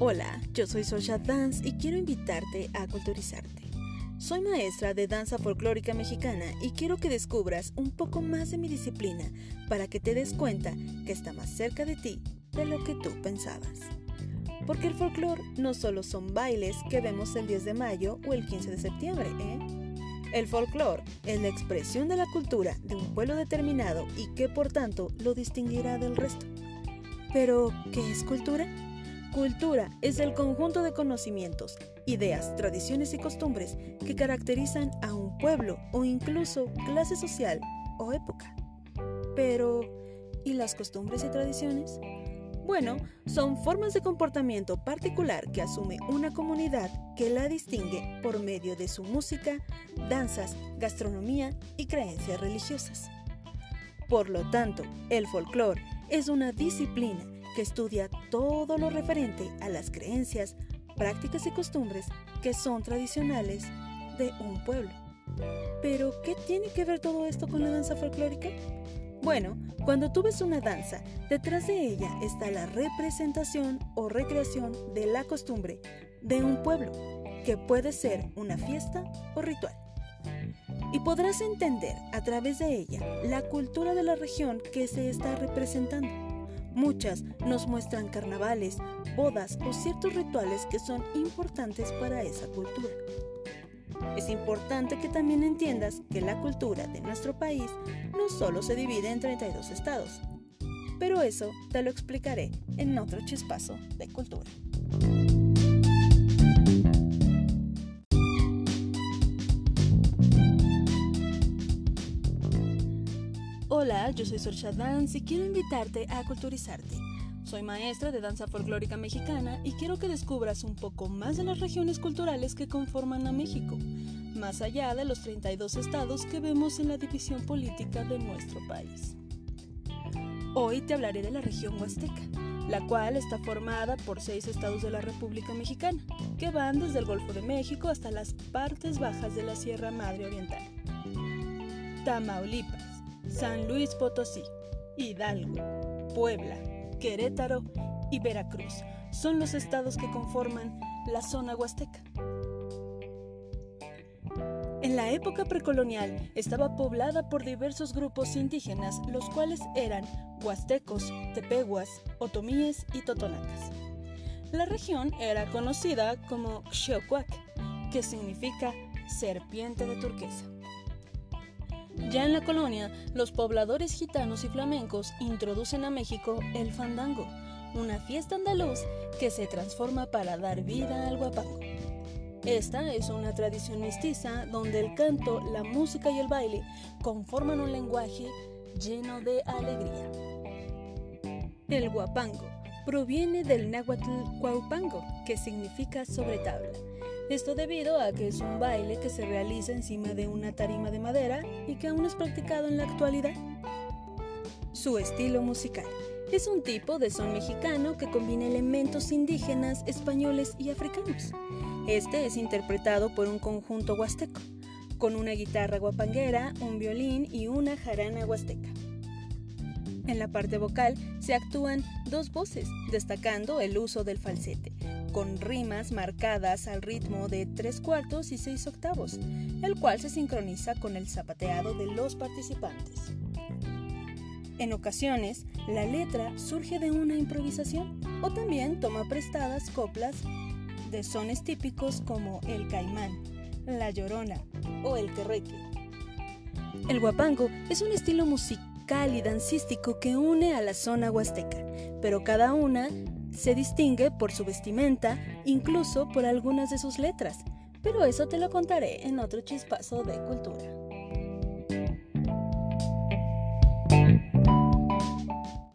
Hola, yo soy Sosha Dance y quiero invitarte a culturizarte. Soy maestra de danza folclórica mexicana y quiero que descubras un poco más de mi disciplina para que te des cuenta que está más cerca de ti de lo que tú pensabas. Porque el folclore no solo son bailes que vemos el 10 de mayo o el 15 de septiembre, ¿eh? El folclore es la expresión de la cultura de un pueblo determinado y que por tanto lo distinguirá del resto. Pero, ¿qué es cultura? Cultura es el conjunto de conocimientos, ideas, tradiciones y costumbres que caracterizan a un pueblo o incluso clase social o época. Pero, ¿y las costumbres y tradiciones? Bueno, son formas de comportamiento particular que asume una comunidad que la distingue por medio de su música, danzas, gastronomía y creencias religiosas. Por lo tanto, el folclore es una disciplina que estudia todo lo referente a las creencias, prácticas y costumbres que son tradicionales de un pueblo. Pero, ¿qué tiene que ver todo esto con la danza folclórica? Bueno, cuando tú ves una danza, detrás de ella está la representación o recreación de la costumbre de un pueblo, que puede ser una fiesta o ritual. Y podrás entender a través de ella la cultura de la región que se está representando. Muchas nos muestran carnavales, bodas o ciertos rituales que son importantes para esa cultura. Es importante que también entiendas que la cultura de nuestro país no solo se divide en 32 estados, pero eso te lo explicaré en otro chispazo de cultura. Hola, yo soy Sorcha Dance y quiero invitarte a culturizarte. Soy maestra de danza folclórica mexicana y quiero que descubras un poco más de las regiones culturales que conforman a México, más allá de los 32 estados que vemos en la división política de nuestro país. Hoy te hablaré de la región huasteca, la cual está formada por seis estados de la República Mexicana, que van desde el Golfo de México hasta las partes bajas de la Sierra Madre Oriental. Tamaulipas, San Luis Potosí, Hidalgo, Puebla, Querétaro y Veracruz son los estados que conforman la zona huasteca. En la época precolonial estaba poblada por diversos grupos indígenas, los cuales eran huastecos, tepehuas, otomíes y totonacas. La región era conocida como Xiocuac, que significa serpiente de turquesa. Ya en la colonia, los pobladores gitanos y flamencos introducen a México el fandango, una fiesta andaluz que se transforma para dar vida al guapango. Esta es una tradición mestiza donde el canto, la música y el baile conforman un lenguaje lleno de alegría. El guapango proviene del náhuatl cuaupango, que significa sobre tabla, esto debido a que es un baile que se realiza encima de una tarima de madera y que aún es practicado en la actualidad. Su estilo musical es un tipo de son mexicano que combina elementos indígenas, españoles y africanos. Este es interpretado por un conjunto huasteco, con una guitarra guapanguera, un violín y una jarana huasteca. En la parte vocal se actúan dos voces, destacando el uso del falsete, con rimas marcadas al ritmo de tres cuartos y seis octavos, el cual se sincroniza con el zapateado de los participantes. En ocasiones, la letra surge de una improvisación o también toma prestadas coplas de sones típicos como el caimán, la llorona o el terreque. El guapango es un estilo musical y dancístico que une a la zona huasteca, pero cada una se distingue por su vestimenta, incluso por algunas de sus letras. Pero eso te lo contaré en otro chispazo de cultura.